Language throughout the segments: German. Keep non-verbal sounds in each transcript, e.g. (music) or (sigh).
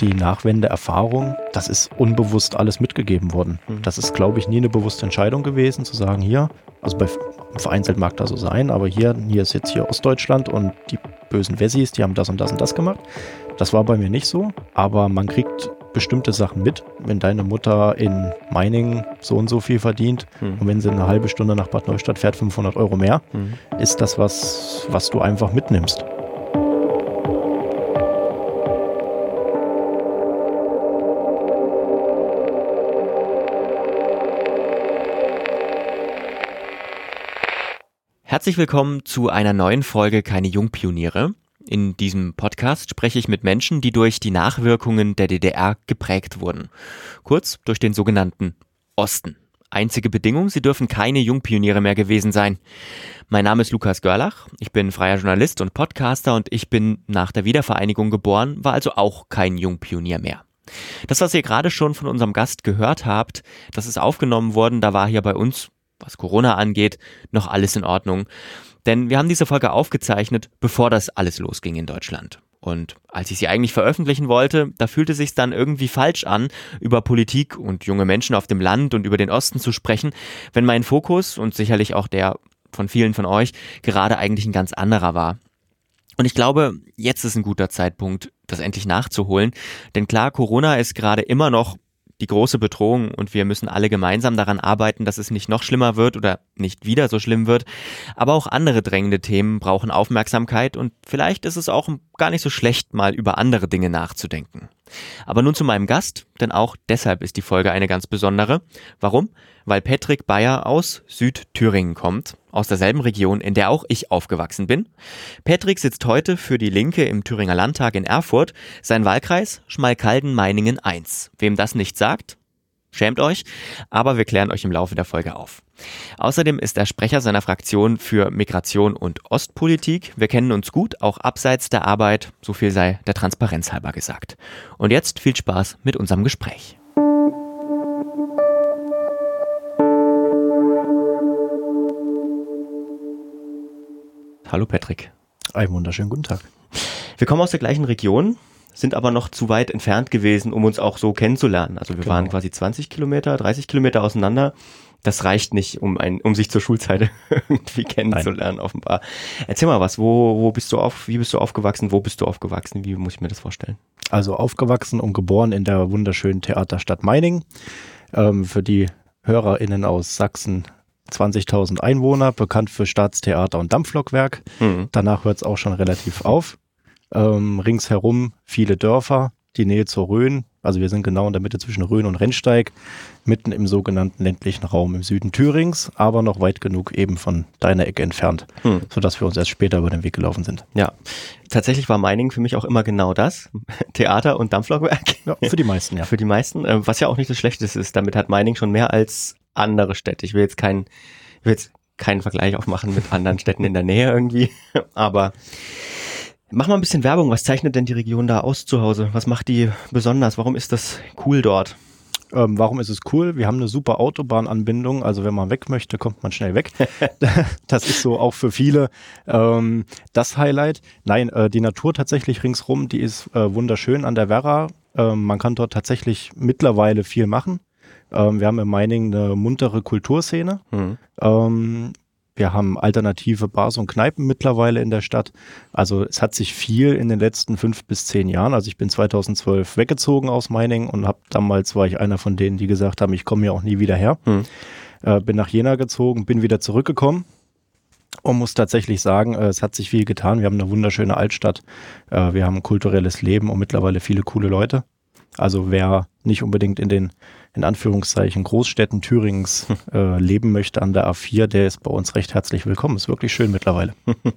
Die Nachwendeerfahrung, das ist unbewusst alles mitgegeben worden. Mhm. Das ist, glaube ich, nie eine bewusste Entscheidung gewesen, zu sagen, hier, also bei vereinzelt mag das so sein, aber hier, hier ist jetzt hier Ostdeutschland und die bösen Wessis, die haben das und das und das gemacht. Das war bei mir nicht so, aber man kriegt bestimmte Sachen mit. Wenn deine Mutter in Meiningen so und so viel verdient Mhm. und wenn sie eine halbe Stunde nach Bad Neustadt fährt, 500 Euro mehr, Mhm. ist das was, was du einfach mitnimmst. Herzlich willkommen zu einer neuen Folge Keine Jungpioniere. In diesem Podcast spreche ich mit Menschen, die durch die Nachwirkungen der DDR geprägt wurden. Kurz durch den sogenannten Osten. Einzige Bedingung, sie dürfen keine Jungpioniere mehr gewesen sein. Mein Name ist Lukas Görlach, ich bin freier Journalist und Podcaster und ich bin nach der Wiedervereinigung geboren, war also auch kein Jungpionier mehr. Das, was ihr gerade schon von unserem Gast gehört habt, das ist aufgenommen worden, da war hier bei uns, was Corona angeht, noch alles in Ordnung. Denn wir haben diese Folge aufgezeichnet, bevor das alles losging in Deutschland. Und als ich sie eigentlich veröffentlichen wollte, da fühlte sich dann irgendwie falsch an, über Politik und junge Menschen auf dem Land und über den Osten zu sprechen, wenn mein Fokus und sicherlich auch der von vielen von euch gerade eigentlich ein ganz anderer war. Und ich glaube, jetzt ist ein guter Zeitpunkt, das endlich nachzuholen. Denn klar, Corona ist gerade immer noch die große Bedrohung und wir müssen alle gemeinsam daran arbeiten, dass es nicht noch schlimmer wird oder nicht wieder so schlimm wird. Aber auch andere drängende Themen brauchen Aufmerksamkeit und vielleicht ist es auch gar nicht so schlecht, mal über andere Dinge nachzudenken. Aber nun zu meinem Gast, denn auch deshalb ist die Folge eine ganz besondere. Warum? Weil Patrick Bayer aus Südthüringen kommt, aus derselben Region, in der auch ich aufgewachsen bin. Patrick sitzt heute für die Linke im Thüringer Landtag in Erfurt. Sein Wahlkreis Schmalkalden-Meiningen 1. Wem das nicht sagt, schämt euch, aber wir klären euch im Laufe der Folge auf. Außerdem ist er Sprecher seiner Fraktion für Migration und Ostpolitik. Wir kennen uns gut, auch abseits der Arbeit, so viel sei der Transparenz halber gesagt. Und jetzt viel Spaß mit unserem Gespräch. Hallo Patrick. Einen wunderschönen guten Tag. Wir kommen aus der gleichen Region, sind aber noch zu weit entfernt gewesen, um uns auch so kennenzulernen. Also wir Genau. waren quasi 20 Kilometer, 30 Kilometer auseinander. Das reicht nicht, um ein, um sich zur Schulzeit (laughs) irgendwie kennenzulernen, offenbar. Erzähl mal was, wo, wo bist du auf, wie bist du aufgewachsen, wo bist du aufgewachsen, wie muss ich mir das vorstellen? Also aufgewachsen und geboren in der wunderschönen Theaterstadt Meiningen. Ähm, für die HörerInnen aus Sachsen 20.000 Einwohner, bekannt für Staatstheater und Dampflokwerk. Hm. Danach hört es auch schon relativ auf. Ähm, ringsherum viele Dörfer, die Nähe zur Rhön. Also wir sind genau in der Mitte zwischen Rhön und Rennsteig, mitten im sogenannten ländlichen Raum im Süden Thürings, aber noch weit genug eben von deiner Ecke entfernt, Hm. sodass wir uns erst später über den Weg gelaufen sind. Ja, tatsächlich war Meiningen für mich auch immer genau das, (laughs) Theater und Dampflokwerk. Ja, für die meisten, ja. Für die meisten, äh, was ja auch nicht das Schlechteste ist. Damit hat Meiningen schon mehr als andere Städte. Ich will jetzt keinen, ich will jetzt keinen Vergleich aufmachen mit anderen Städten in der Nähe irgendwie, (laughs) aber mach mal ein bisschen Werbung. Was zeichnet denn die Region da aus zu Hause? Was macht die besonders? Warum ist das cool dort? Ähm, warum ist es cool? Wir haben eine super Autobahnanbindung. Also wenn man weg möchte, kommt man schnell weg. (laughs) das ist so auch für viele ähm, das Highlight. Nein, äh, die Natur tatsächlich ringsrum, die ist äh, wunderschön an der Werra. Ähm, man kann dort tatsächlich mittlerweile viel machen. Ähm, wir haben in Meiningen eine muntere Kulturszene. Hm. Ähm, wir haben alternative Bars und Kneipen mittlerweile in der Stadt. Also es hat sich viel in den letzten fünf bis zehn Jahren. Also ich bin 2012 weggezogen aus Meiningen und habe damals war ich einer von denen, die gesagt haben, ich komme hier auch nie wieder her. Hm. Äh, bin nach Jena gezogen, bin wieder zurückgekommen und muss tatsächlich sagen, äh, es hat sich viel getan. Wir haben eine wunderschöne Altstadt, äh, wir haben ein kulturelles Leben und mittlerweile viele coole Leute. Also wer nicht unbedingt in den, in Anführungszeichen, Großstädten Thürings (laughs) äh, leben möchte an der A4, der ist bei uns recht herzlich willkommen. Ist wirklich schön mittlerweile. (laughs)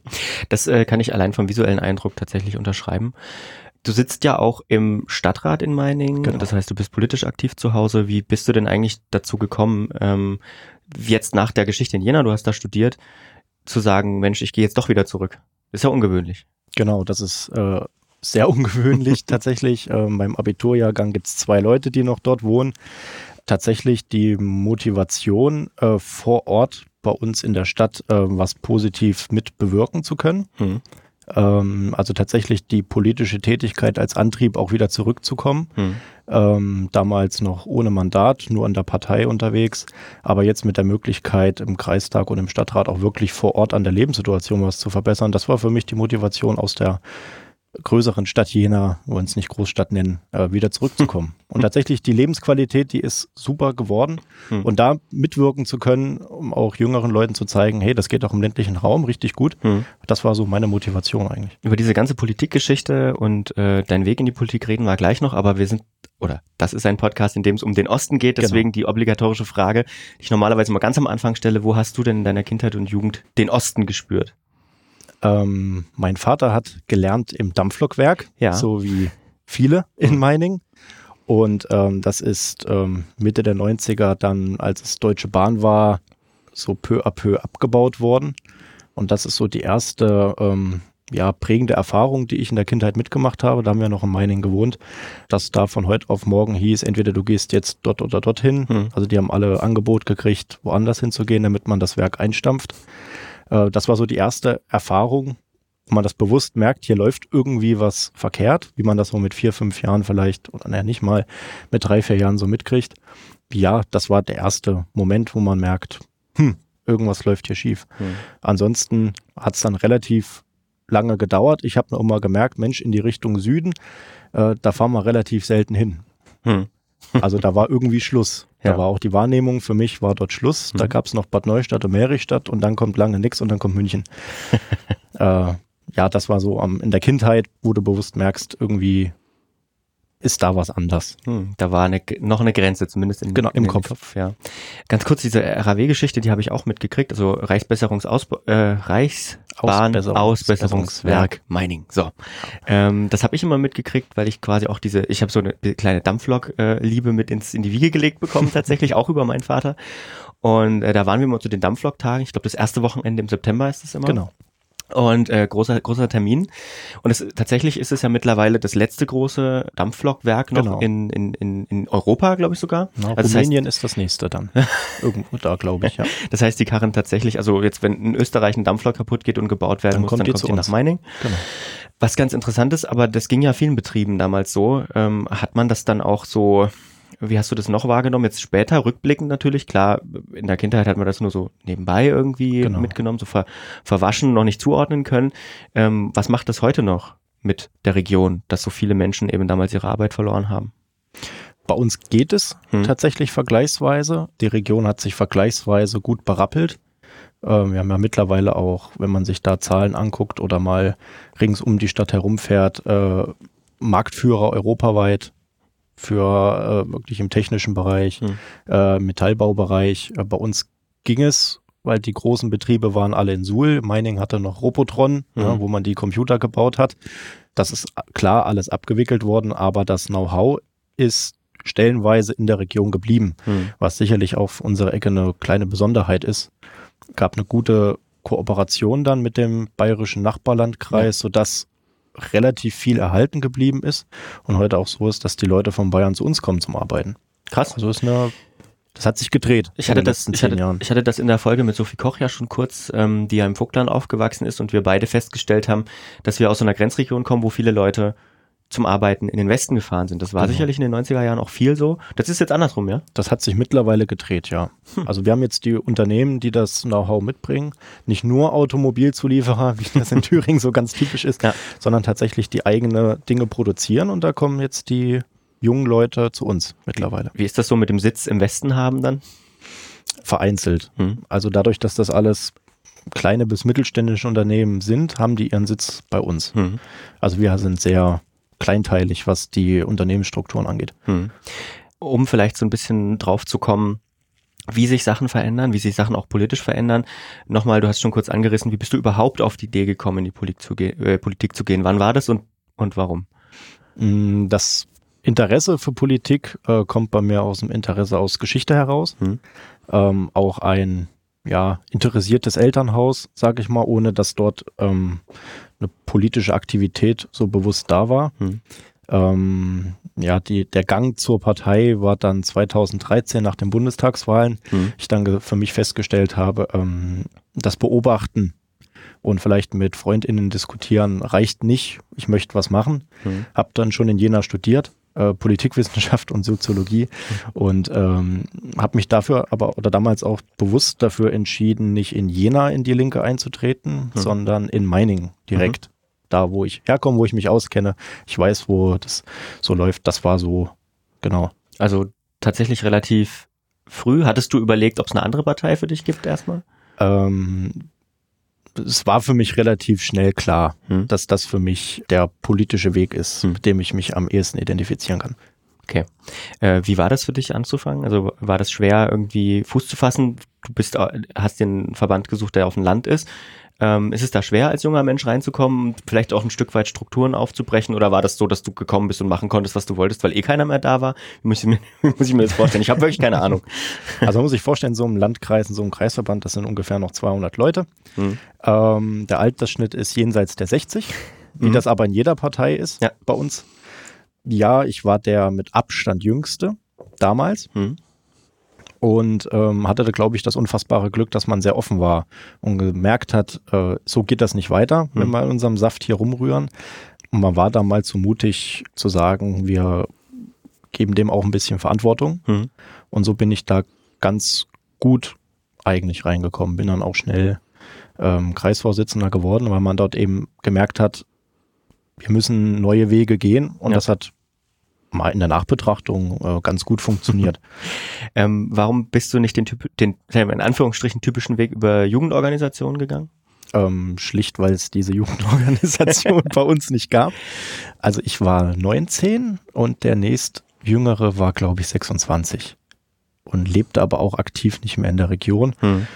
Das äh, kann ich allein vom visuellen Eindruck tatsächlich unterschreiben. Du sitzt ja auch im Stadtrat in Meiningen, Genau. das heißt, du bist politisch aktiv zu Hause. Wie bist du denn eigentlich dazu gekommen, ähm, jetzt nach der Geschichte in Jena, du hast da studiert, zu sagen, Mensch, ich gehe jetzt doch wieder zurück? Ist ja ungewöhnlich. Genau, das ist äh, sehr (laughs) ungewöhnlich tatsächlich. Ähm, beim Abiturjahrgang gibt es zwei Leute, die noch dort wohnen. Tatsächlich die Motivation äh, vor Ort bei uns in der Stadt äh, was positiv mit bewirken zu können. Hm. Ähm, also tatsächlich die politische Tätigkeit als Antrieb auch wieder zurückzukommen. Hm. Ähm, damals noch ohne Mandat, nur an der Partei unterwegs, aber jetzt mit der Möglichkeit im Kreistag und im Stadtrat auch wirklich vor Ort an der Lebenssituation was zu verbessern. Das war für mich die Motivation aus der größeren Stadt Jena, wo wir es nicht Großstadt nennen, äh, wieder zurückzukommen. (laughs) Und tatsächlich die Lebensqualität, die ist super geworden. Hm. Und da mitwirken zu können, um auch jüngeren Leuten zu zeigen, hey, das geht auch im ländlichen Raum richtig gut. Hm. Das war so meine Motivation eigentlich. Über diese ganze Politikgeschichte und äh, deinen Weg in die Politik reden wir gleich noch, aber wir sind oder das ist ein Podcast, in dem es um den Osten geht, genau. deswegen genau. die obligatorische Frage, die ich normalerweise mal ganz am Anfang stelle, wo hast du denn in deiner Kindheit und Jugend den Osten gespürt? Ähm, mein Vater hat gelernt im Dampflokwerk, ja. so wie viele in Meining. Und ähm, das ist ähm, Mitte der 90er dann, als es Deutsche Bahn war, so peu à peu abgebaut worden. Und das ist so die erste ähm, ja, prägende Erfahrung, die ich in der Kindheit mitgemacht habe. Da haben wir noch in Meining gewohnt, dass da von heute auf morgen hieß, entweder du gehst jetzt dort oder dorthin. Hm. Also die haben alle Angebot gekriegt, woanders hinzugehen, damit man das Werk einstampft. Äh, das war so die erste Erfahrung, wo man das bewusst merkt, hier läuft irgendwie was verkehrt, wie man das so mit vier, fünf Jahren vielleicht, oder naja, nicht mal mit drei, vier Jahren so mitkriegt. Ja, das war der erste Moment, wo man merkt, hm, irgendwas läuft hier schief. Hm. Ansonsten hat es dann relativ lange gedauert. Ich habe nur immer gemerkt, Mensch, in die Richtung Süden, äh, da fahren wir relativ selten hin. Hm. Also da war irgendwie Schluss. Ja. Da war auch die Wahrnehmung, für mich war dort Schluss. Mhm. Da gab es noch Bad Neustadt und Merichstadt und dann kommt lange nichts und dann kommt München. (laughs) äh, ja, das war so um, in der Kindheit, wo du bewusst merkst, irgendwie ist da was anders. Hm, da war eine, noch eine Grenze, zumindest in, genau, im Kopf. Kopf. Ja. Ganz kurz, diese RAW-Geschichte, die habe ich auch mitgekriegt, also Reichsbesserungsausbau, äh, Reichsbahn Ausbesserungswerk Mining. So, ähm, das habe ich immer mitgekriegt, weil ich quasi auch diese, ich habe so eine kleine Dampflok-Liebe mit ins in die Wiege gelegt bekommen, (laughs) tatsächlich auch über meinen Vater. Und äh, da waren wir mal zu den Dampflok-Tagen. Ich glaube, das erste Wochenende im September ist es immer. Genau und äh, großer großer Termin. Und es tatsächlich ist es ja mittlerweile das letzte große Dampflokwerk noch genau. in, in, in, in Europa glaube ich sogar. Ja, also Rumänien das heißt, ist das nächste dann. (laughs) Irgendwo da glaube ich ja. Das heißt die Karren tatsächlich also jetzt wenn in Österreich ein Dampflok kaputt geht und gebaut werden dann muss kommt dann kommt die nach Meining. Genau. was ganz interessant ist aber das ging ja vielen Betrieben damals so ähm, hat man das dann auch so wie hast du das noch wahrgenommen? Jetzt später, rückblickend natürlich, klar, in der Kindheit hat man das nur so nebenbei irgendwie genau. mitgenommen, so ver, verwaschen, noch nicht zuordnen können. Ähm, was macht das heute noch mit der Region, dass so viele Menschen eben damals ihre Arbeit verloren haben? Bei uns geht es hm. tatsächlich vergleichsweise. Die Region hat sich vergleichsweise gut berappelt. Ähm, wir haben ja mittlerweile auch, wenn man sich da Zahlen anguckt oder mal rings um die Stadt herumfährt, äh, Marktführer europaweit für äh, wirklich im technischen Bereich, hm. äh, Metallbaubereich. Äh, bei uns ging es, weil die großen Betriebe waren alle in Suhl. Mining hatte noch Robotron, hm. ja, wo man die Computer gebaut hat. Das ist klar alles abgewickelt worden, aber das Know-how ist stellenweise in der Region geblieben, hm. was sicherlich auf unserer Ecke eine kleine Besonderheit ist. Gab eine gute Kooperation dann mit dem bayerischen Nachbarlandkreis, ja. sodass relativ viel erhalten geblieben ist und heute auch so ist, dass die Leute von Bayern zu uns kommen zum Arbeiten. Krass. Also ist eine das hat sich gedreht. Ich hatte, das, ich, hatte, ich hatte das in der Folge mit Sophie Koch ja schon kurz, ähm, die ja im Vogtland aufgewachsen ist und wir beide festgestellt haben, dass wir aus so einer Grenzregion kommen, wo viele Leute zum Arbeiten in den Westen gefahren sind. Das war genau. sicherlich in den 90er Jahren auch viel so. Das ist jetzt andersrum, ja? Das hat sich mittlerweile gedreht, ja. Hm. Also wir haben jetzt die Unternehmen, die das Know-how mitbringen. Nicht nur Automobilzulieferer, wie das in (laughs) Thüringen so ganz typisch ist, ja. sondern tatsächlich die eigene Dinge produzieren. Und da kommen jetzt die jungen Leute zu uns mittlerweile. Wie ist das so mit dem Sitz im Westen haben dann? Vereinzelt. Hm. Also dadurch, dass das alles kleine bis mittelständische Unternehmen sind, haben die ihren Sitz bei uns. Hm. Also wir sind sehr kleinteilig, was die Unternehmensstrukturen angeht. Hm. Um vielleicht so ein bisschen drauf zu kommen, wie sich Sachen verändern, wie sich Sachen auch politisch verändern. Nochmal, du hast schon kurz angerissen, wie bist du überhaupt auf die Idee gekommen, in die Politik zu, ge äh, Politik zu gehen? Wann war das und, und warum? Hm, das Interesse für Politik äh, kommt bei mir aus dem Interesse aus Geschichte heraus. Hm. Ähm, auch ein ja, interessiertes Elternhaus, sage ich mal, ohne dass dort ähm, eine politische Aktivität so bewusst da war. Hm. Ähm, ja, die, der Gang zur Partei war dann 2013 nach den Bundestagswahlen. Hm. Ich dann für mich festgestellt habe, ähm, das Beobachten und vielleicht mit FreundInnen diskutieren reicht nicht. Ich möchte was machen. Mhm. Habe dann schon in Jena studiert, äh, Politikwissenschaft und Soziologie mhm. und ähm, habe mich dafür aber oder damals auch bewusst dafür entschieden, nicht in Jena in die Linke einzutreten, mhm. sondern in Meiningen direkt. Mhm. Da, wo ich herkomme, wo ich mich auskenne. Ich weiß, wo das so läuft. Das war so, genau. Also tatsächlich relativ früh. Hattest du überlegt, ob es eine andere Partei für dich gibt erstmal? Ähm, es war für mich relativ schnell klar, hm. dass das für mich der politische Weg ist, hm. mit dem ich mich am ehesten identifizieren kann. Okay. Äh, wie war das für dich anzufangen? Also war das schwer, irgendwie Fuß zu fassen? Du bist, hast den Verband gesucht, der auf dem Land ist. Ähm, ist es da schwer, als junger Mensch reinzukommen, vielleicht auch ein Stück weit Strukturen aufzubrechen? Oder war das so, dass du gekommen bist und machen konntest, was du wolltest, weil eh keiner mehr da war? Wie muss ich mir, (laughs) muss ich mir das vorstellen? Ich habe wirklich keine Ahnung. (laughs) Also man muss sich vorstellen, so einem Landkreis, in so einem Kreisverband, das sind ungefähr noch 200 Leute. Mhm. Ähm, der Altersschnitt ist jenseits der 60, wie mhm. das aber in jeder Partei ist ja. bei uns. Ja, ich war der mit Abstand jüngste damals. Mhm und ähm, hatte, glaube ich, das unfassbare Glück, dass man sehr offen war und gemerkt hat, äh, so geht das nicht weiter, wenn mhm. wir in unserem Saft hier rumrühren. Und man war da mal zu mutig zu sagen, wir geben dem auch ein bisschen Verantwortung. Mhm. Und so bin ich da ganz gut eigentlich reingekommen, bin dann auch schnell ähm, Kreisvorsitzender geworden, weil man dort eben gemerkt hat, wir müssen neue Wege gehen und ja. das hat mal in der Nachbetrachtung äh, ganz gut funktioniert. (laughs) ähm, warum bist du nicht den, Typ, den in Anführungsstrichen typischen Weg über Jugendorganisationen gegangen? Ähm, schlicht, weil es diese Jugendorganisation (laughs) bei uns nicht gab. Also ich war 19 und der nächst jüngere war, glaube ich, 26 und lebte aber auch aktiv nicht mehr in der Region. Hm.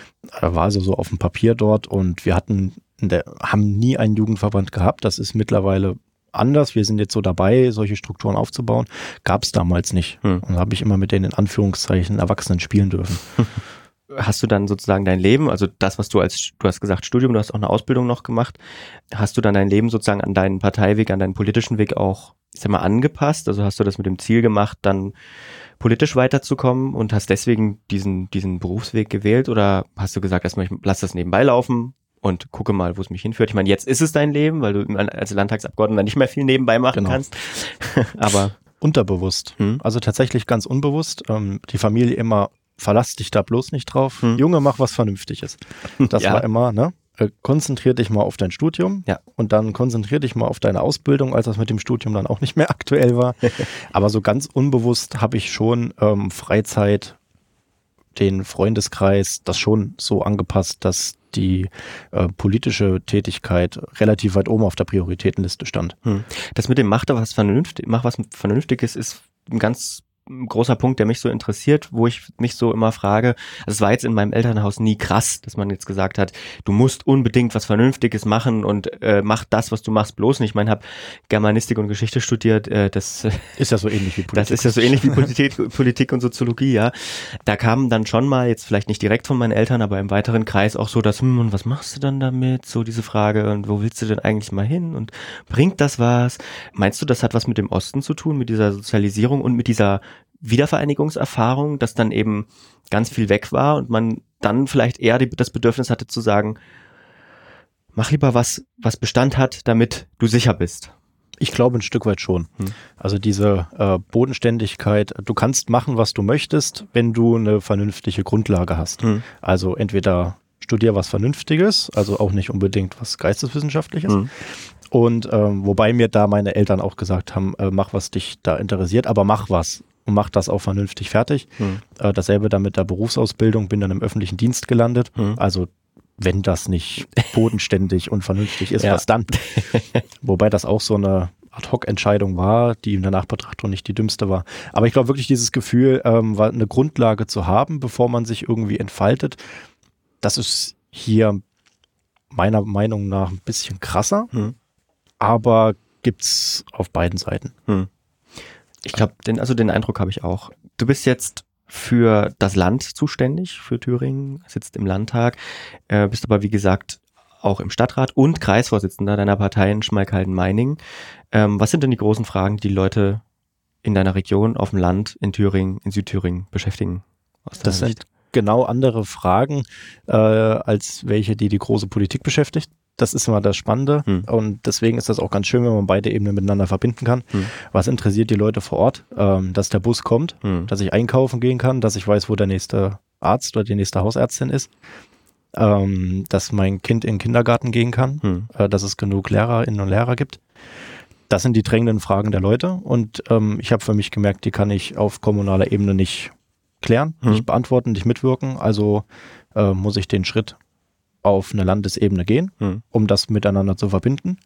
Er war also so auf dem Papier dort und wir hatten, der, haben nie einen Jugendverband gehabt. Das ist mittlerweile anders. Wir sind jetzt so dabei, solche Strukturen aufzubauen. Gab es damals nicht. Hm. Und habe ich immer mit denen in Anführungszeichen Erwachsenen spielen dürfen. (laughs) Hast du dann sozusagen dein Leben, also das, was du als, du hast gesagt Studium, du hast auch eine Ausbildung noch gemacht, hast du dann dein Leben sozusagen an deinen Parteiweg, an deinen politischen Weg auch, ich sag mal, angepasst? Also hast du das mit dem Ziel gemacht, dann politisch weiterzukommen und hast deswegen diesen, diesen Berufsweg gewählt oder hast du gesagt, erstmal, ich lass das nebenbei laufen, und gucke mal, wo es mich hinführt. Ich meine, jetzt ist es dein Leben, weil du als Landtagsabgeordneter nicht mehr viel nebenbei machen genau. kannst. (laughs) Aber unterbewusst. Hm? Also tatsächlich ganz unbewusst. Ähm, die Familie immer, verlass dich da bloß nicht drauf. Hm. Junge, mach was Vernünftiges. Das (laughs) ja. war immer, ne? Äh, konzentrier dich mal auf dein Studium ja. und dann konzentrier dich mal auf deine Ausbildung, als das mit dem Studium dann auch nicht mehr (laughs) aktuell war. Aber so ganz unbewusst habe ich schon ähm, Freizeit, den Freundeskreis, das schon so angepasst, dass die äh, politische Tätigkeit relativ weit oben auf der Prioritätenliste stand. Hm. Das mit dem Mach da was vernünftig, mach was Vernünftiges ist ein ganz großer Punkt, der mich so interessiert, wo ich mich so immer frage, also es war jetzt in meinem Elternhaus nie krass, dass man jetzt gesagt hat, du musst unbedingt was Vernünftiges machen und äh, mach das, was du machst, bloß nicht. Ich meine, habe Germanistik und Geschichte studiert, äh, das (laughs) ist ja so ähnlich wie Politik. Das ist ja so ähnlich wie Politik, Politik und Soziologie, ja. Da kamen dann schon mal, jetzt vielleicht nicht direkt von meinen Eltern, aber im weiteren Kreis auch so, dass, hm, und was machst du dann damit? So diese Frage, und wo willst du denn eigentlich mal hin? Und bringt das was? Meinst du, das hat was mit dem Osten zu tun, mit dieser Sozialisierung und mit dieser Wiedervereinigungserfahrung, dass dann eben ganz viel weg war und man dann vielleicht eher die, das Bedürfnis hatte zu sagen, mach lieber was, was Bestand hat, damit du sicher bist. Ich glaube ein Stück weit schon. Hm. Also diese äh, Bodenständigkeit, du kannst machen, was du möchtest, wenn du eine vernünftige Grundlage hast. Hm. Also entweder studier was Vernünftiges, also auch nicht unbedingt was Geisteswissenschaftliches. Hm. Und ähm, wobei mir da meine Eltern auch gesagt haben, äh, mach was dich da interessiert, aber mach was und macht das auch vernünftig fertig. Hm. Äh, dasselbe dann mit der Berufsausbildung, bin dann im öffentlichen Dienst gelandet. Hm. Also wenn das nicht bodenständig und vernünftig ist, ja. was dann? (laughs) Wobei das auch so eine Ad-Hoc-Entscheidung war, die in der Nachbetrachtung nicht die dümmste war. Aber ich glaube wirklich dieses Gefühl, ähm, eine Grundlage zu haben, bevor man sich irgendwie entfaltet, das ist hier meiner Meinung nach ein bisschen krasser, hm. aber gibt's auf beiden Seiten. Hm. Ich glaube, den, also den Eindruck habe ich auch. Du bist jetzt für das Land zuständig, für Thüringen, sitzt im Landtag, äh, bist aber wie gesagt auch im Stadtrat und Kreisvorsitzender deiner Partei in Schmalkalden-Meiningen. Ähm, was sind denn die großen Fragen, die Leute in deiner Region, auf dem Land, in Thüringen, in Südthüringen beschäftigen? das sind genau andere Fragen äh, als welche, die die große Politik beschäftigt. Das ist immer das Spannende hm. und deswegen ist das auch ganz schön, wenn man beide Ebenen miteinander verbinden kann. Hm. Was interessiert die Leute vor Ort? Ähm, dass der Bus kommt, hm. dass ich einkaufen gehen kann, dass ich weiß, wo der nächste Arzt oder die nächste Hausärztin ist, ähm, dass mein Kind in den Kindergarten gehen kann, hm. äh, dass es genug Lehrerinnen und Lehrer gibt. Das sind die drängenden Fragen der Leute und ähm, ich habe für mich gemerkt, die kann ich auf kommunaler Ebene nicht klären, hm. nicht beantworten, nicht mitwirken. Also äh, muss ich den Schritt auf eine Landesebene gehen, hm. um das miteinander zu verbinden.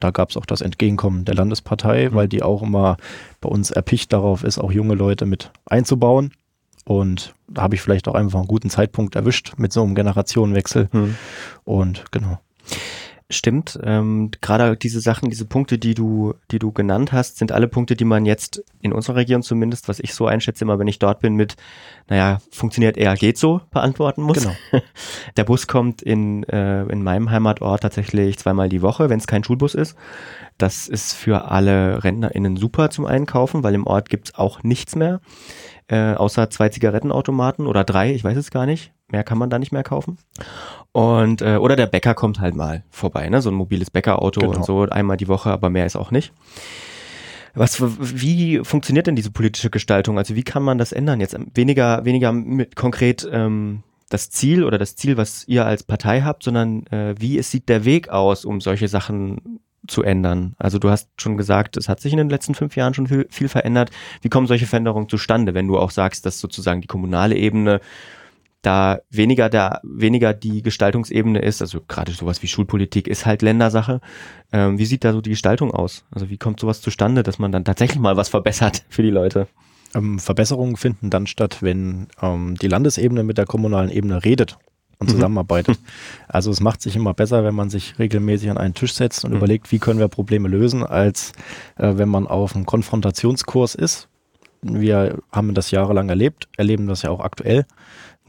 Da gab es auch das Entgegenkommen der Landespartei, hm. weil die auch immer bei uns erpicht darauf ist, auch junge Leute mit einzubauen. Und da habe ich vielleicht auch einfach einen guten Zeitpunkt erwischt mit so einem Generationenwechsel. Hm. Und genau. Stimmt. Ähm, Gerade diese Sachen, diese Punkte, die du, die du genannt hast, sind alle Punkte, die man jetzt in unserer Region zumindest, was ich so einschätze, immer wenn ich dort bin, mit, naja, funktioniert eher, geht so, beantworten muss. Genau. (laughs) Der Bus kommt in, äh, in meinem Heimatort tatsächlich zweimal die Woche, wenn es kein Schulbus ist. Das ist für alle RentnerInnen super zum Einkaufen, weil im Ort gibt's auch nichts mehr, äh, außer zwei Zigarettenautomaten oder drei, ich weiß es gar nicht. Mehr kann man da nicht mehr kaufen. Und äh, oder der Bäcker kommt halt mal vorbei, ne? So ein mobiles Bäckerauto genau. und so einmal die Woche, aber mehr ist auch nicht. Was, wie funktioniert denn diese politische Gestaltung? Also wie kann man das ändern? Jetzt weniger, weniger mit konkret ähm, das Ziel oder das Ziel, was ihr als Partei habt, sondern äh, wie es sieht der Weg aus, um solche Sachen zu ändern? Also du hast schon gesagt, es hat sich in den letzten fünf Jahren schon viel, viel verändert. Wie kommen solche Veränderungen zustande, wenn du auch sagst, dass sozusagen die kommunale Ebene da weniger der, weniger die Gestaltungsebene ist, also gerade sowas wie Schulpolitik ist halt Ländersache. Ähm, wie sieht da so die Gestaltung aus? Also wie kommt sowas zustande, dass man dann tatsächlich mal was verbessert (laughs) für die Leute? Ähm, Verbesserungen finden dann statt, wenn ähm, die Landesebene mit der kommunalen Ebene redet und mhm. zusammenarbeitet. (laughs) Also es macht sich immer besser, wenn man sich regelmäßig an einen Tisch setzt und mhm. überlegt, wie können wir Probleme lösen, als äh, wenn man auf einem Konfrontationskurs ist. Wir haben das jahrelang erlebt, erleben das ja auch aktuell.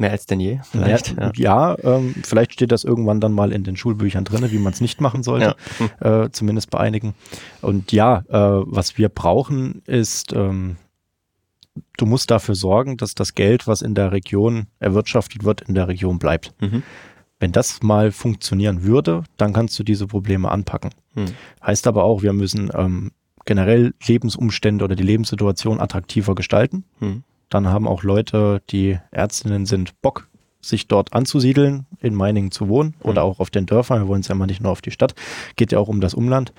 Mehr als denn je, vielleicht. Ja, ja ähm, vielleicht steht das irgendwann dann mal in den Schulbüchern drin, wie man es nicht machen sollte, ja. äh, zumindest bei einigen. Und ja, äh, was wir brauchen, ist, ähm, du musst dafür sorgen, dass das Geld, was in der Region erwirtschaftet wird, in der Region bleibt. Mhm. Wenn das mal funktionieren würde, dann kannst du diese Probleme anpacken. Mhm. Heißt aber auch, wir müssen ähm, generell Lebensumstände oder die Lebenssituation attraktiver gestalten. Mhm dann haben auch Leute, die Ärztinnen sind, Bock, sich dort anzusiedeln, in Meiningen zu wohnen oder mhm. auch auf den Dörfern. Wir wollen es ja immer nicht nur auf die Stadt. Geht ja auch um das Umland.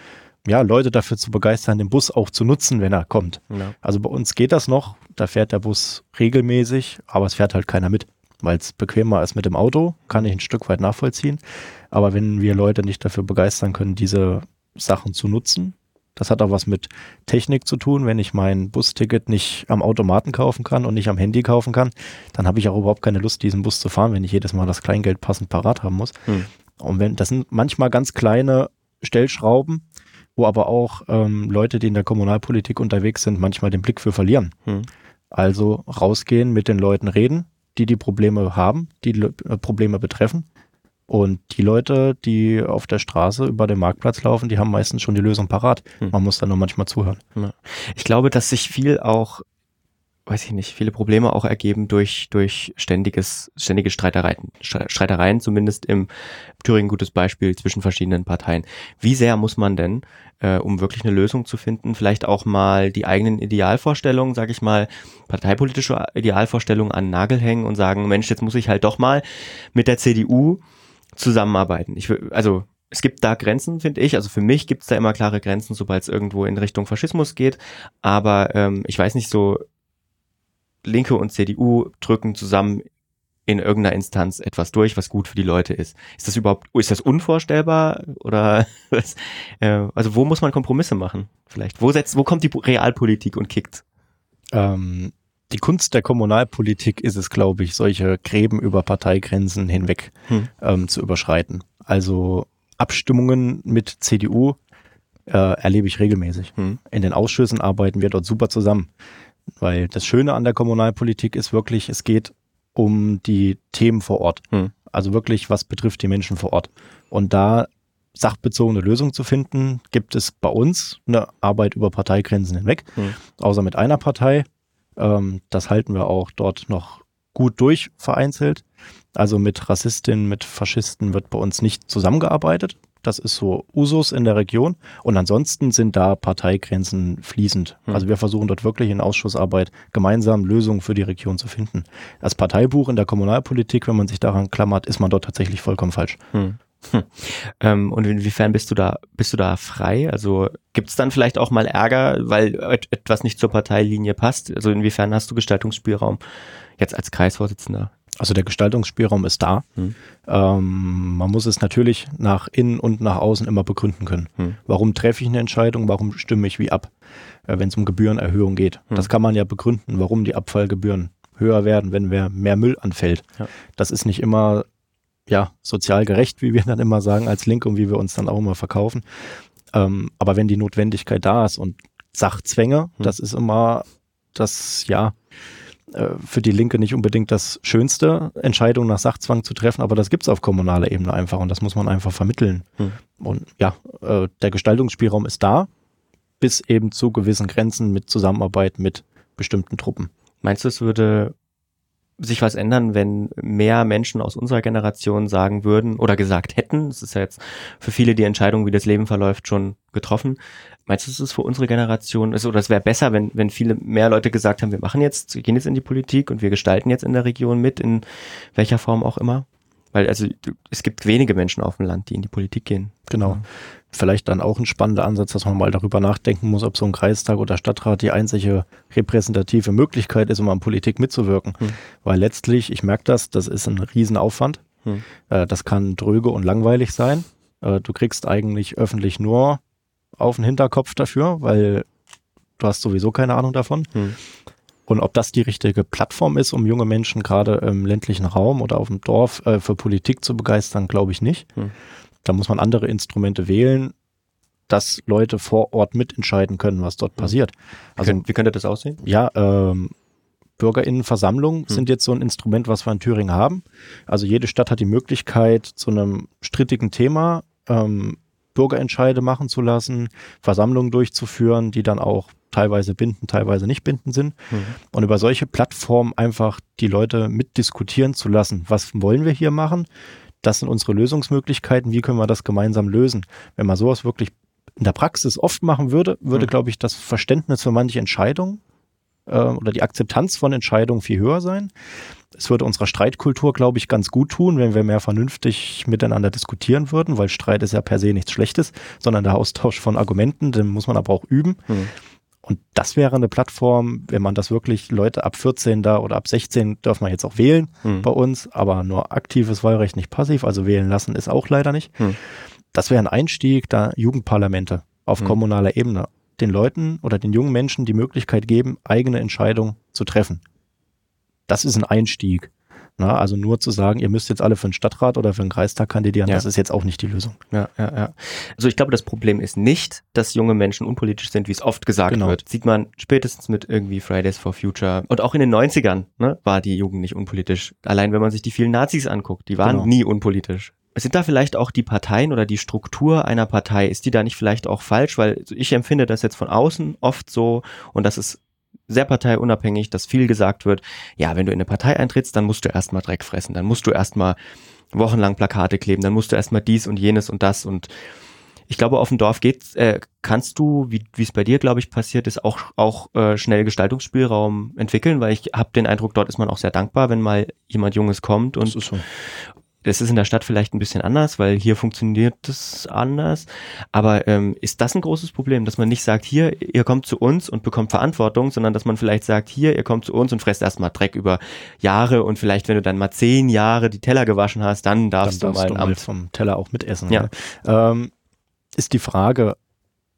Ja, Leute dafür zu begeistern, den Bus auch zu nutzen, wenn er kommt. Ja. Also bei uns geht das noch. Da fährt der Bus regelmäßig, aber es fährt halt keiner mit, weil es bequemer ist mit dem Auto. Kann ich ein Stück weit nachvollziehen. Aber wenn wir Leute nicht dafür begeistern können, diese Sachen zu nutzen, das hat auch was mit Technik zu tun. Wenn ich mein Busticket nicht am Automaten kaufen kann und nicht am Handy kaufen kann, dann habe ich auch überhaupt keine Lust, diesen Bus zu fahren, wenn ich jedes Mal das Kleingeld passend parat haben muss. Hm. Und wenn, das sind manchmal ganz kleine Stellschrauben, wo aber auch ähm, Leute, die in der Kommunalpolitik unterwegs sind, manchmal den Blick für verlieren. Hm. Also rausgehen, mit den Leuten reden, die die Probleme haben, die äh, Probleme betreffen und die Leute, die auf der Straße über den Marktplatz laufen, die haben meistens schon die Lösung parat. Hm. Man muss da nur manchmal zuhören. Ich glaube, dass sich viel auch, weiß ich nicht, viele Probleme auch ergeben durch, durch ständiges, ständige Streitereien, Streitereien, zumindest im Thüringen gutes Beispiel zwischen verschiedenen Parteien. Wie sehr muss man denn, äh, um wirklich eine Lösung zu finden, vielleicht auch mal die eigenen Idealvorstellungen, sage ich mal, parteipolitische Idealvorstellungen an den Nagel hängen und sagen, Mensch, jetzt muss ich halt doch mal mit der CDU zusammenarbeiten. Ich also es gibt da Grenzen, finde ich. Also für mich gibt es da immer klare Grenzen, sobald es irgendwo in Richtung Faschismus geht. Aber ähm, ich weiß nicht, so Linke und CDU drücken zusammen in irgendeiner Instanz etwas durch, was gut für die Leute ist. Ist das überhaupt, ist das unvorstellbar oder (laughs) was, äh, also wo muss man Kompromisse machen? Vielleicht. Wo setzt, wo kommt die Realpolitik und kickt? Ähm, die Kunst der Kommunalpolitik ist es, glaube ich, solche Gräben über Parteigrenzen hinweg hm. ähm, zu überschreiten. Also Abstimmungen mit CDU äh, erlebe ich regelmäßig. Hm. In den Ausschüssen arbeiten wir dort super zusammen. Weil das Schöne an der Kommunalpolitik ist wirklich, es geht um die Themen vor Ort. Hm. Also wirklich, was betrifft die Menschen vor Ort. Und da sachbezogene Lösungen zu finden, gibt es bei uns eine Arbeit über Parteigrenzen hinweg. Hm. Außer mit einer Partei, ähm, das halten wir auch dort noch gut durch vereinzelt. Also mit Rassistinnen, mit Faschisten wird bei uns nicht zusammengearbeitet. Das ist so Usus in der Region. Und ansonsten sind da Parteigrenzen fließend. Hm. Also wir versuchen dort wirklich in Ausschussarbeit gemeinsam Lösungen für die Region zu finden. Das Parteibuch in der Kommunalpolitik, wenn man sich daran klammert, ist man dort tatsächlich vollkommen falsch. Hm. Hm. Ähm, und inwiefern bist du da, bist du da frei? Also gibt es dann vielleicht auch mal Ärger, weil etwas nicht zur Parteilinie passt? Also inwiefern hast du Gestaltungsspielraum jetzt als Kreisvorsitzender? Also der Gestaltungsspielraum ist da. Hm. Ähm, man muss es natürlich nach innen und nach außen immer begründen können. Hm. Warum treffe ich eine Entscheidung? Warum stimme ich wie ab, äh, wenn es um Gebührenerhöhung geht? Hm. Das kann man ja begründen, warum die Abfallgebühren höher werden, wenn mehr, mehr Müll anfällt. Ja. Das ist nicht immer ja, sozial gerecht, wie wir dann immer sagen als Link und wie wir uns dann auch immer verkaufen. Ähm, aber wenn die Notwendigkeit da ist und Sachzwänge, hm. das ist immer das, ja, äh, für die Linke nicht unbedingt das Schönste, Entscheidungen nach Sachzwang zu treffen, aber das gibt es auf kommunaler Ebene einfach und das muss man einfach vermitteln. Hm. Und ja, äh, der Gestaltungsspielraum ist da, bis eben zu gewissen Grenzen mit Zusammenarbeit mit bestimmten Truppen. Meinst du, es würde sich was ändern, wenn mehr Menschen aus unserer Generation sagen würden oder gesagt hätten, es ist ja jetzt für viele die Entscheidung, wie das Leben verläuft, schon getroffen. Meinst du, es ist für unsere Generation, ist, oder es wäre besser, wenn, wenn viele mehr Leute gesagt haben, wir machen jetzt, wir gehen jetzt in die Politik und wir gestalten jetzt in der Region mit, in welcher Form auch immer? Weil also es gibt wenige Menschen auf dem Land, die in die Politik gehen. Genau. Vielleicht dann auch ein spannender Ansatz, dass man mal darüber nachdenken muss, ob so ein Kreistag oder Stadtrat die einzige repräsentative Möglichkeit ist, um an Politik mitzuwirken. Hm. Weil letztlich, ich merke das, das ist ein Riesenaufwand. Hm. Äh, das kann dröge und langweilig sein. Äh, du kriegst eigentlich öffentlich nur auf den Hinterkopf dafür, weil du hast sowieso keine Ahnung davon. Hm. Und ob das die richtige Plattform ist, um junge Menschen gerade im ländlichen Raum oder auf dem Dorf äh, für Politik zu begeistern, glaube ich nicht. Hm. Da muss man andere Instrumente wählen, dass Leute vor Ort mitentscheiden können, was dort hm. passiert. Also wie könnte das aussehen? Ja, ähm, Bürgerinnenversammlungen hm. sind jetzt so ein Instrument, was wir in Thüringen haben. Also jede Stadt hat die Möglichkeit, zu einem strittigen Thema ähm, Bürgerentscheide machen zu lassen, Versammlungen durchzuführen, die dann auch teilweise binden, teilweise nicht binden sind. Mhm. Und über solche Plattformen einfach die Leute mitdiskutieren zu lassen. Was wollen wir hier machen? Das sind unsere Lösungsmöglichkeiten. Wie können wir das gemeinsam lösen? Wenn man sowas wirklich in der Praxis oft machen würde, würde, mhm. glaube ich, das Verständnis für manche Entscheidungen äh, oder die Akzeptanz von Entscheidungen viel höher sein. Es würde unserer Streitkultur, glaube ich, ganz gut tun, wenn wir mehr vernünftig miteinander diskutieren würden, weil Streit ist ja per se nichts Schlechtes, sondern der Austausch von Argumenten, den muss man aber auch üben. Mhm. Und das wäre eine Plattform, wenn man das wirklich Leute ab 14 da oder ab 16 dürfen wir jetzt auch wählen hm. bei uns, aber nur aktives Wahlrecht, nicht passiv, also wählen lassen ist auch leider nicht. Hm. Das wäre ein Einstieg, da Jugendparlamente auf hm. kommunaler Ebene den Leuten oder den jungen Menschen die Möglichkeit geben, eigene Entscheidungen zu treffen. Das ist ein Einstieg. Na, also nur zu sagen, ihr müsst jetzt alle für einen Stadtrat oder für einen Kreistag kandidieren, ja. das ist jetzt auch nicht die Lösung. Ja, ja, ja. Also ich glaube, das Problem ist nicht, dass junge Menschen unpolitisch sind, wie es oft gesagt genau. wird. Sieht man spätestens mit irgendwie Fridays for Future. Und auch in den 90ern ne, war die Jugend nicht unpolitisch. Allein wenn man sich die vielen Nazis anguckt, die waren genau. nie unpolitisch. Sind da vielleicht auch die Parteien oder die Struktur einer Partei, ist die da nicht vielleicht auch falsch? Weil ich empfinde das jetzt von außen oft so und das ist sehr parteiunabhängig, dass viel gesagt wird, ja, wenn du in eine Partei eintrittst, dann musst du erstmal Dreck fressen, dann musst du erstmal wochenlang Plakate kleben, dann musst du erstmal dies und jenes und das und ich glaube, auf dem Dorf geht's, äh, kannst du, wie es bei dir, glaube ich, passiert ist, auch, auch äh, schnell Gestaltungsspielraum entwickeln, weil ich habe den Eindruck, dort ist man auch sehr dankbar, wenn mal jemand Junges kommt und, so. Das ist in der Stadt vielleicht ein bisschen anders, weil hier funktioniert es anders. Aber ähm, ist das ein großes Problem, dass man nicht sagt, hier, ihr kommt zu uns und bekommt Verantwortung, sondern dass man vielleicht sagt, hier, ihr kommt zu uns und fresst erstmal Dreck über Jahre und vielleicht, wenn du dann mal zehn Jahre die Teller gewaschen hast, dann darfst, dann darfst du mal, du mal vom Teller auch mitessen. Ja. Ne? Ähm, ist die Frage,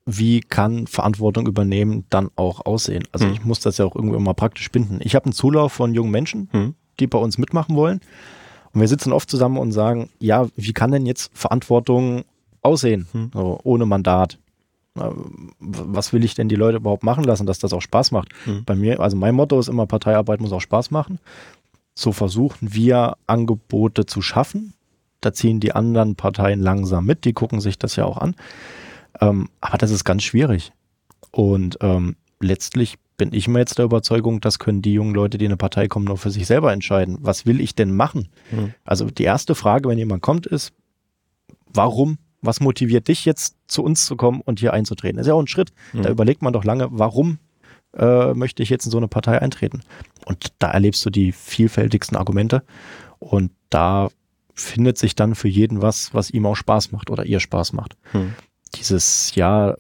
wie kann Verantwortung übernehmen dann auch aussehen? Also hm. ich muss das ja auch irgendwie mal praktisch binden. Ich habe einen Zulauf von jungen Menschen, hm. die bei uns mitmachen wollen. Und wir sitzen oft zusammen und sagen, ja, wie kann denn jetzt Verantwortung aussehen, hm. so, ohne Mandat? Was will ich denn die Leute überhaupt machen lassen, dass das auch Spaß macht? Hm. Bei mir, also mein Motto ist immer, Parteiarbeit muss auch Spaß machen. So versuchen wir Angebote zu schaffen. Da ziehen die anderen Parteien langsam mit, die gucken sich das ja auch an. Ähm, aber das ist ganz schwierig. Und ähm, letztlich bin ich mir jetzt der Überzeugung, das können die jungen Leute, die in eine Partei kommen, nur für sich selber entscheiden. Was will ich denn machen? Mhm. Also die erste Frage, wenn jemand kommt, ist, warum? Was motiviert dich jetzt zu uns zu kommen und hier einzutreten? Das ist ja auch ein Schritt. Mhm. Da überlegt man doch lange, warum äh, möchte ich jetzt in so eine Partei eintreten? Und da erlebst du die vielfältigsten Argumente und da findet sich dann für jeden was, was ihm auch Spaß macht oder ihr Spaß macht. Mhm. Dieses, ja,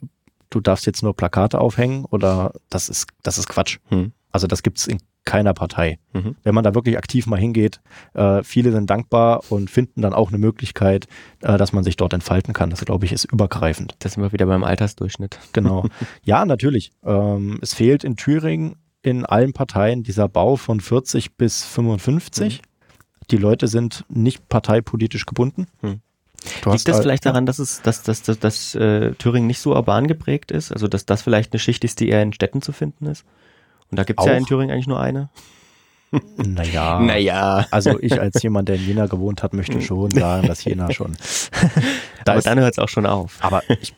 du darfst jetzt nur Plakate aufhängen oder das ist, das ist Quatsch. Mhm. Also das gibt's in keiner Partei. Mhm. Wenn man da wirklich aktiv mal hingeht, äh, viele sind dankbar und finden dann auch eine Möglichkeit, äh, dass man sich dort entfalten kann. Das, glaube ich, ist übergreifend. Das sind wir wieder beim Altersdurchschnitt. Genau. (laughs) ja, natürlich. Ähm, es fehlt in Thüringen in allen Parteien dieser Bau von 40 bis 55. Mhm. Die Leute sind nicht parteipolitisch gebunden. Mhm. Liegt das vielleicht daran, dass es, dass, dass, dass, dass äh, Thüringen nicht so urban geprägt ist? Also dass das vielleicht eine Schicht ist, die eher in Städten zu finden ist? Und da gibt es ja in Thüringen eigentlich nur eine. (laughs) Naja. naja. Also ich als jemand, der in Jena gewohnt hat, möchte schon sagen, dass Jena schon. (laughs) da aber ist, dann hört es auch schon auf. Aber ich,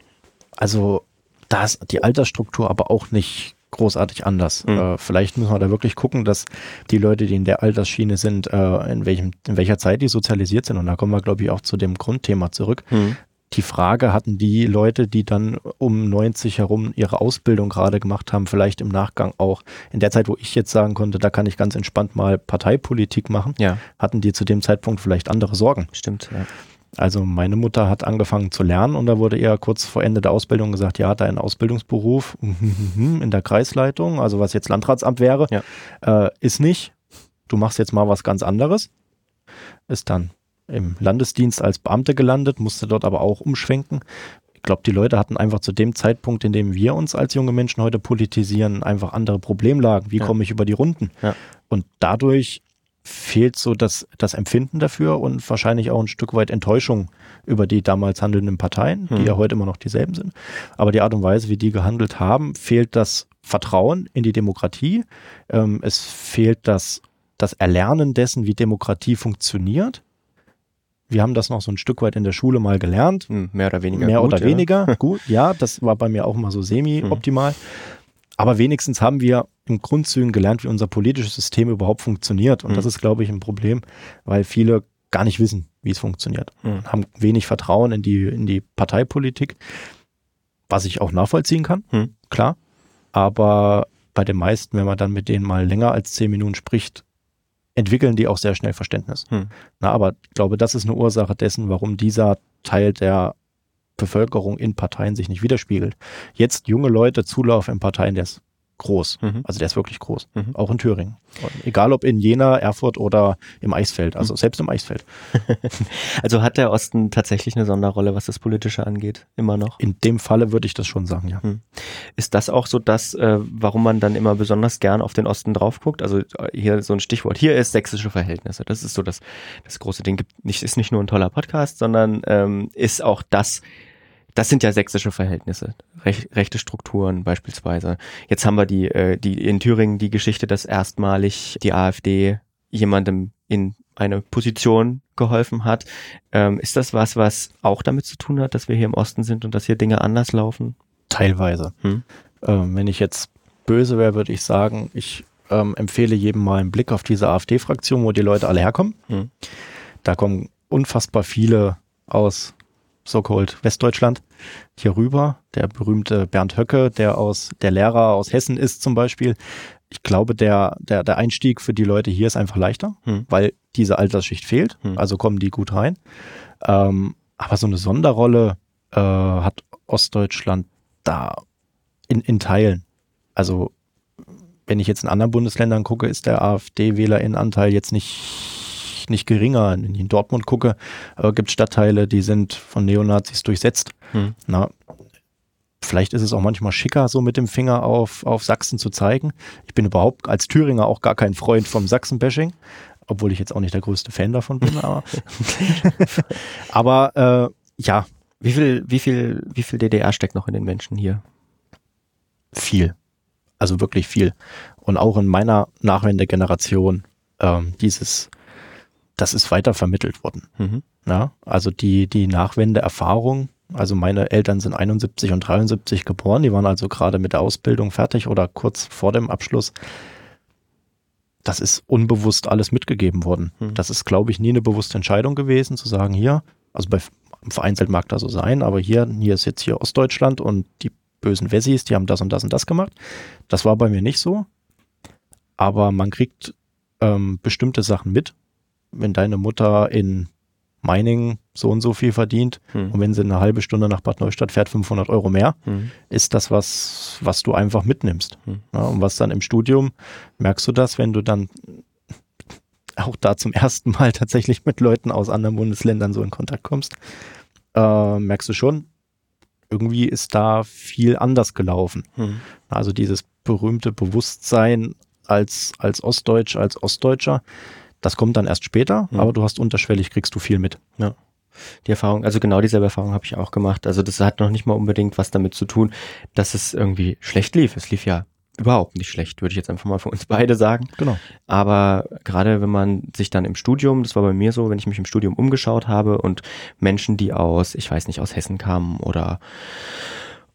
also da ist die Altersstruktur aber auch nicht großartig anders. Mhm. Äh, vielleicht müssen wir da wirklich gucken, dass die Leute, die in der Altersschiene sind, äh, in, welchem, in welcher Zeit die sozialisiert sind. Und da kommen wir, glaube ich, auch zu dem Grundthema zurück. Mhm die Frage hatten die Leute, die dann um 90 herum ihre Ausbildung gerade gemacht haben, vielleicht im Nachgang auch in der Zeit, wo ich jetzt sagen konnte, da kann ich ganz entspannt mal Parteipolitik machen, ja. hatten die zu dem Zeitpunkt vielleicht andere Sorgen. Stimmt, ja. Also meine Mutter hat angefangen zu lernen und da wurde eher kurz vor Ende der Ausbildung gesagt, ja, dein Ausbildungsberuf (laughs) in der Kreisleitung, also was jetzt Landratsamt wäre, ja. äh, ist nicht. Du machst jetzt mal was ganz anderes. Ist dann im Landesdienst als Beamte gelandet, musste dort aber auch umschwenken. Ich glaube, die Leute hatten einfach zu dem Zeitpunkt, in dem wir uns als junge Menschen heute politisieren, einfach andere Problemlagen. Wie ja. komme ich über die Runden? Ja. Und dadurch fehlt so das, das Empfinden dafür und wahrscheinlich auch ein Stück weit Enttäuschung über die damals handelnden Parteien, die hm. ja heute immer noch dieselben sind. Aber die Art und Weise, wie die gehandelt haben, fehlt das Vertrauen in die Demokratie. Ähm, es fehlt das, das Erlernen dessen, wie Demokratie funktioniert. Wir haben das noch so ein Stück weit in der Schule mal gelernt. Hm, mehr oder weniger. Mehr gut, oder ja. weniger. (laughs) Gut, ja, das war bei mir auch mal so semi-optimal. Hm. Aber wenigstens haben wir im Grundzügen gelernt, wie unser politisches System überhaupt funktioniert. Und mhm. das ist, glaube ich, ein Problem, weil viele gar nicht wissen, wie es funktioniert. Mhm. Haben wenig Vertrauen in die, in die Parteipolitik, was ich auch nachvollziehen kann, mhm. klar. Aber bei den meisten, wenn man dann mit denen mal länger als zehn Minuten spricht, entwickeln die auch sehr schnell Verständnis. Hm. Na, aber ich glaube, das ist eine Ursache dessen, warum dieser Teil der Bevölkerung in Parteien sich nicht widerspiegelt. Jetzt junge Leute Zulauf in Parteien, ist groß. Mhm. Also der ist wirklich groß. Mhm. Auch in Thüringen. Und egal ob in Jena, Erfurt oder im Eisfeld. Also mhm. selbst im Eisfeld. (laughs) also hat der Osten tatsächlich eine Sonderrolle, was das Politische angeht, immer noch? In dem Falle würde ich das schon sagen, ja. Mhm. Ist das auch so das, äh, warum man dann immer besonders gern auf den Osten drauf guckt? Also äh, hier so ein Stichwort. Hier ist sächsische Verhältnisse. Das ist so das, das große Ding. Gibt nicht, ist nicht nur ein toller Podcast, sondern ähm, ist auch das, das sind ja sächsische Verhältnisse, Rech, rechte Strukturen beispielsweise. Jetzt haben wir die, äh, die in Thüringen die Geschichte, dass erstmalig die AfD jemandem in eine Position geholfen hat. Ähm, ist das was, was auch damit zu tun hat, dass wir hier im Osten sind und dass hier Dinge anders laufen? Teilweise. Hm? Ähm, wenn ich jetzt böse wäre, würde ich sagen, ich ähm, empfehle jedem mal einen Blick auf diese AfD-Fraktion, wo die Leute alle herkommen. Hm. Da kommen unfassbar viele aus so-called Westdeutschland hier rüber. Der berühmte Bernd Höcke, der aus, der Lehrer aus Hessen ist zum Beispiel. Ich glaube, der, der, der Einstieg für die Leute hier ist einfach leichter, hm. weil diese Altersschicht fehlt. Hm. Also kommen die gut rein. Ähm, aber so eine Sonderrolle äh, hat Ostdeutschland da in, in Teilen. Also wenn ich jetzt in anderen Bundesländern gucke, ist der AfD-WählerInnenanteil jetzt nicht nicht geringer. Wenn ich in Dortmund gucke, äh, gibt es Stadtteile, die sind von Neonazis durchsetzt. Hm. Na, vielleicht ist es auch manchmal schicker, so mit dem Finger auf, auf Sachsen zu zeigen. Ich bin überhaupt als Thüringer auch gar kein Freund vom Sachsen-Bashing, obwohl ich jetzt auch nicht der größte Fan davon bin. Aber, (laughs) aber äh, ja. Wie viel, wie viel, wie viel DDR steckt noch in den Menschen hier? Viel. Also wirklich viel. Und auch in meiner Nachwendegeneration ähm, dieses das ist weiter vermittelt worden. Mhm. Ja, also die, die Nachwendeerfahrung Also meine Eltern sind 71 und 73 geboren, die waren also gerade mit der Ausbildung fertig oder kurz vor dem Abschluss. Das ist unbewusst alles mitgegeben worden. Hm. Das ist, glaube ich, nie eine bewusste Entscheidung gewesen, zu sagen, hier, also bei vereinzelt mag das so sein, aber hier, hier ist jetzt hier Ostdeutschland und die bösen Wessis, die haben das und das und das gemacht. Das war bei mir nicht so. Aber man kriegt ähm, bestimmte Sachen mit. Wenn deine Mutter in Mining so und so viel verdient hm. und wenn sie eine halbe Stunde nach Bad Neustadt fährt, 500 Euro mehr, hm. ist das was, was du einfach mitnimmst. Hm. Ja, und was dann im Studium, merkst du das, wenn du dann auch da zum ersten Mal tatsächlich mit Leuten aus anderen Bundesländern so in Kontakt kommst, äh, merkst du schon, irgendwie ist da viel anders gelaufen. Hm. Also dieses berühmte Bewusstsein als, als Ostdeutsch, als Ostdeutscher, das kommt dann erst später, hm. aber du hast unterschwellig, kriegst du viel mit. Ja. Die Erfahrung, also genau dieselbe Erfahrung habe ich auch gemacht. Also das hat noch nicht mal unbedingt was damit zu tun, dass es irgendwie schlecht lief. Es lief ja überhaupt nicht schlecht, würde ich jetzt einfach mal für uns beide sagen. Genau. Aber gerade wenn man sich dann im Studium, das war bei mir so, wenn ich mich im Studium umgeschaut habe und Menschen, die aus, ich weiß nicht, aus Hessen kamen oder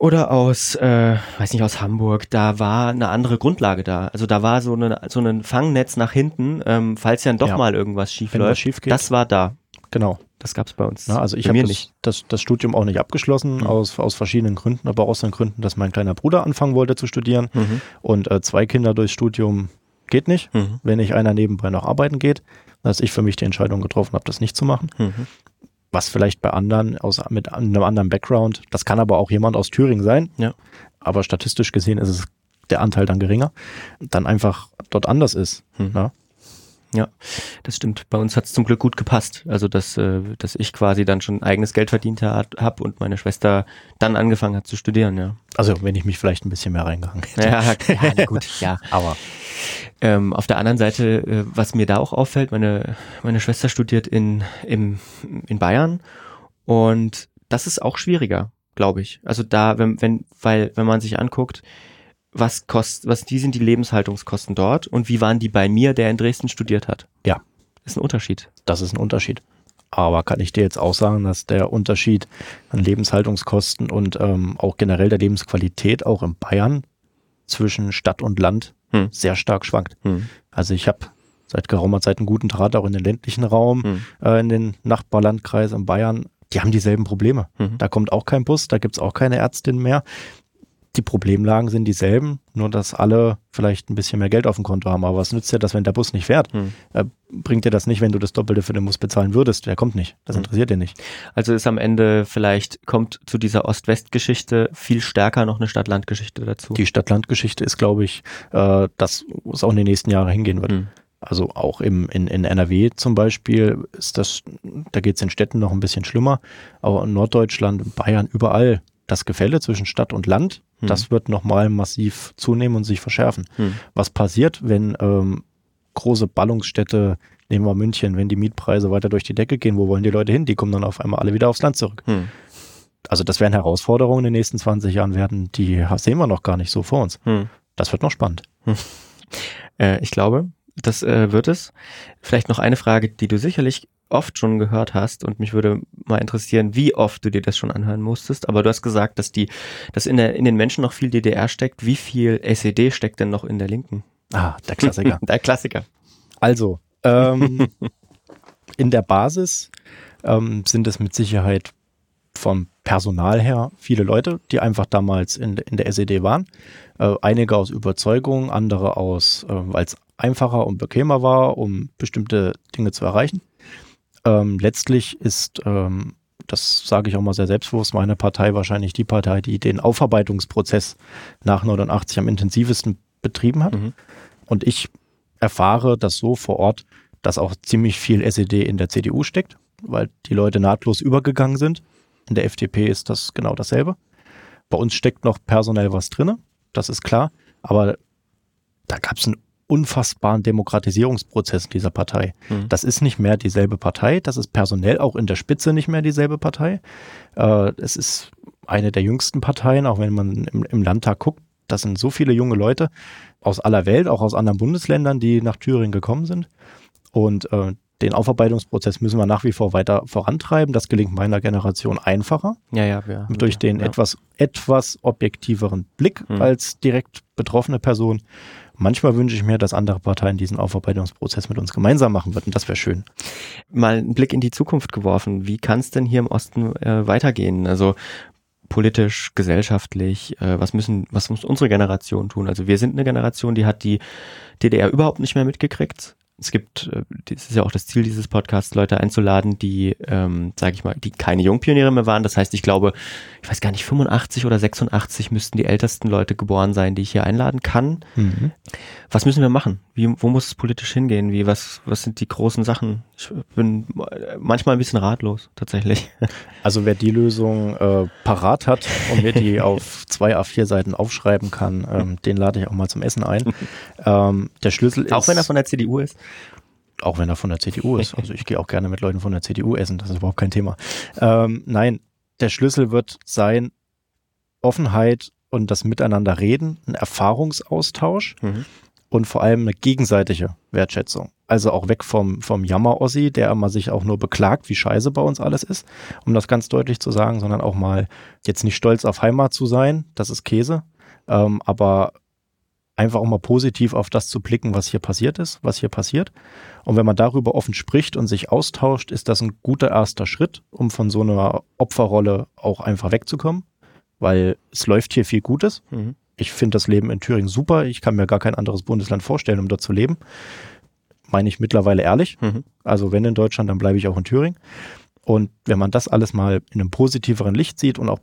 oder aus, äh, weiß nicht, aus Hamburg, da war eine andere Grundlage da. Also da war so, eine, so ein Fangnetz nach hinten, ähm, falls ja doch ja. mal irgendwas schief Wenn läuft. Schief geht. Das war da. Genau. Das gab es bei uns. Na, also ich habe das, das, das, Studium auch nicht abgeschlossen, mhm. aus, aus verschiedenen Gründen, aber auch aus den Gründen, dass mein kleiner Bruder anfangen wollte zu studieren. Mhm. Und äh, zwei Kinder durchs Studium geht nicht, mhm. wenn nicht einer nebenbei noch arbeiten geht. Dass ich für mich die Entscheidung getroffen habe, das nicht zu machen. Was vielleicht bei anderen aus, mit einem anderen Background, das kann aber auch jemand aus Thüringen sein. Ja. Aber statistisch gesehen ist es der Anteil dann geringer, dann einfach dort anders ist. Mhm. Ja? Ja, das stimmt. Bei uns hat es zum Glück gut gepasst. Also, dass, äh, dass ich quasi dann schon eigenes Geld verdient habe und meine Schwester dann angefangen hat zu studieren, ja. Also, wenn ich mich vielleicht ein bisschen mehr reingegangen hätte. Ja, (laughs) ja gut, ja. Aber ähm, auf der anderen Seite, äh, was mir da auch auffällt, meine, meine Schwester studiert in, im, in Bayern und das ist auch schwieriger, glaube ich. Also da, wenn, wenn, weil, wenn man sich anguckt, was kostet, was die sind die Lebenshaltungskosten dort und wie waren die bei mir, der in Dresden studiert hat? Ja. Das ist ein Unterschied. Das ist ein Unterschied. Aber kann ich dir jetzt auch sagen, dass der Unterschied an Lebenshaltungskosten und ähm, auch generell der Lebensqualität auch in Bayern zwischen Stadt und Land hm. sehr stark schwankt. Hm. Also ich habe seit geraumer Zeit einen guten Draht auch in den ländlichen Raum, hm. äh, in den Nachbarlandkreis in Bayern. Die haben dieselben Probleme. Mhm. Da kommt auch kein Bus, da gibt's auch keine Ärztin mehr die Problemlagen sind dieselben, nur dass alle vielleicht ein bisschen mehr Geld auf dem Konto haben. Aber was nützt dir das, wenn der Bus nicht fährt? Hm. Äh, bringt dir das nicht, wenn du das Doppelte für den Bus bezahlen würdest? Der kommt nicht. Das hm. interessiert dir nicht. Also ist am Ende vielleicht, kommt zu dieser Ost-West-Geschichte viel stärker noch eine Stadt-Land-Geschichte dazu. Die Stadt-Land-Geschichte ist, glaube ich, äh, das, wo es auch in den nächsten Jahren hingehen wird. Hm. Also auch im, in, in NRW zum Beispiel ist das, da geht es in Städten noch ein bisschen schlimmer, aber in Norddeutschland, Bayern, überall das Gefälle zwischen Stadt und Land, hm. das wird nochmal massiv zunehmen und sich verschärfen. Hm. Was passiert, wenn ähm, große Ballungsstädte, nehmen wir München, wenn die Mietpreise weiter durch die Decke gehen, wo wollen die Leute hin? Die kommen dann auf einmal alle wieder aufs Land zurück. Hm. Also das werden Herausforderungen in den nächsten 20 Jahren werden, die sehen wir noch gar nicht so vor uns. Hm. Das wird noch spannend. Hm. Äh, ich glaube, das äh, wird es. Vielleicht noch eine Frage, die du sicherlich oft schon gehört hast und mich würde mal interessieren, wie oft du dir das schon anhören musstest. Aber du hast gesagt, dass die, dass in der, in den Menschen noch viel DDR steckt. Wie viel SED steckt denn noch in der Linken? Ah, der Klassiker. (laughs) der Klassiker. Also, ähm, in der Basis ähm, sind es mit Sicherheit vom Personal her viele Leute, die einfach damals in, in der SED waren. Äh, einige aus Überzeugung, andere aus, äh, weil es einfacher und bequemer war, um bestimmte Dinge zu erreichen. Ähm, letztlich ist, ähm, das sage ich auch mal sehr selbstbewusst, meine Partei wahrscheinlich die Partei, die den Aufarbeitungsprozess nach 89 am intensivsten betrieben hat. Mhm. Und ich erfahre das so vor Ort, dass auch ziemlich viel SED in der CDU steckt, weil die Leute nahtlos übergegangen sind. In der FDP ist das genau dasselbe. Bei uns steckt noch personell was drin, das ist klar. Aber da gab es einen unfassbaren Demokratisierungsprozess dieser Partei. Mhm. Das ist nicht mehr dieselbe Partei, das ist personell auch in der Spitze nicht mehr dieselbe Partei. Äh, es ist eine der jüngsten Parteien, auch wenn man im, im Landtag guckt. Das sind so viele junge Leute aus aller Welt, auch aus anderen Bundesländern, die nach Thüringen gekommen sind. Und äh, den Aufarbeitungsprozess müssen wir nach wie vor weiter vorantreiben. Das gelingt meiner Generation einfacher. Ja, ja, ja. Durch den ja. etwas, etwas objektiveren Blick Hm. als direkt betroffene Person. Manchmal wünsche ich mir, dass andere Parteien diesen Aufarbeitungsprozess mit uns gemeinsam machen würden. Das wäre schön. mal einen Blick in die Zukunft geworfen. Wie kann es denn hier im Osten äh, weitergehen? Also politisch, gesellschaftlich, äh, was müssen, was muss unsere Generation tun? Also wir sind eine Generation, die hat die DDR überhaupt nicht mehr mitgekriegt. Es gibt, äh, das ist ja auch das Ziel dieses Podcasts, Leute einzuladen, die, ähm, sage ich mal, die keine Jungpioniere mehr waren. Das heißt, ich glaube, ich weiß gar nicht, 85 oder 86 müssten die ältesten Leute geboren sein, die ich hier einladen kann. Was müssen wir machen? Wie, wo muss es politisch hingehen? Wie, was, was sind die großen Sachen? Ich bin manchmal ein bisschen ratlos, tatsächlich. (laughs) Also wer die Lösung äh, parat hat und mir die (laughs) auf zwei A4 Seiten aufschreiben kann, ähm, den lade ich auch mal zum Essen ein. Ähm, der Schlüssel ist, Auch wenn er von der CDU ist. Auch wenn er von der CDU ist. Also ich gehe auch gerne mit Leuten von der CDU essen, das ist überhaupt kein Thema. Ähm, nein, der Schlüssel wird sein Offenheit und das Miteinander reden, ein Erfahrungsaustausch Mhm. und vor allem eine gegenseitige Wertschätzung. Also auch weg vom, vom Jammer-Ossi, der immer sich auch nur beklagt, wie scheiße bei uns alles ist, um das ganz deutlich zu sagen, sondern auch mal jetzt nicht stolz auf Heimat zu sein, das ist Käse, ähm, aber einfach auch mal positiv auf das zu blicken, was hier passiert ist, was hier passiert. Und wenn man darüber offen spricht und sich austauscht, ist das ein guter erster Schritt, um von so einer Opferrolle auch einfach wegzukommen, weil es läuft hier viel Gutes. Mhm. Ich finde das Leben in Thüringen super. Ich kann mir gar kein anderes Bundesland vorstellen, um dort zu leben. Meine ich mittlerweile ehrlich. Mhm. Also wenn in Deutschland, dann bleibe ich auch in Thüringen. Und wenn man das alles mal in einem positiveren Licht sieht und auch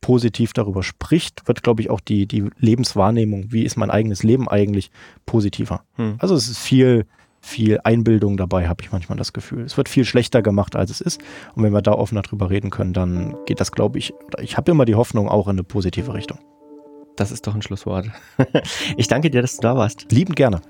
positiv darüber spricht, wird, glaube ich, auch die, die Lebenswahrnehmung, wie ist mein eigenes Leben eigentlich, positiver. Mhm. Also es ist viel, viel Einbildung dabei, habe ich manchmal das Gefühl. Es wird viel schlechter gemacht, als es ist. Und wenn wir da offener drüber reden können, dann geht das, glaube ich, ich habe immer die Hoffnung auch in eine positive Richtung. Das ist doch ein Schlusswort. (laughs) Ich danke dir, dass du da warst. Liebend gerne.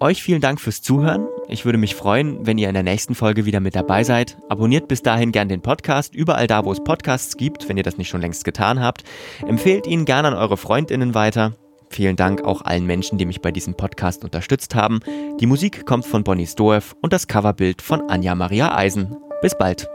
Euch vielen Dank fürs Zuhören. Ich würde mich freuen, wenn ihr in der nächsten Folge wieder mit dabei seid. Abonniert bis dahin gern den Podcast, überall da, wo es Podcasts gibt, wenn ihr das nicht schon längst getan habt. Empfehlt ihn gern an eure FreundInnen weiter. Vielen Dank auch allen Menschen, die mich bei diesem Podcast unterstützt haben. Die Musik kommt von Bonnie Stoev und das Coverbild von Anja Maria Eisen. Bis bald.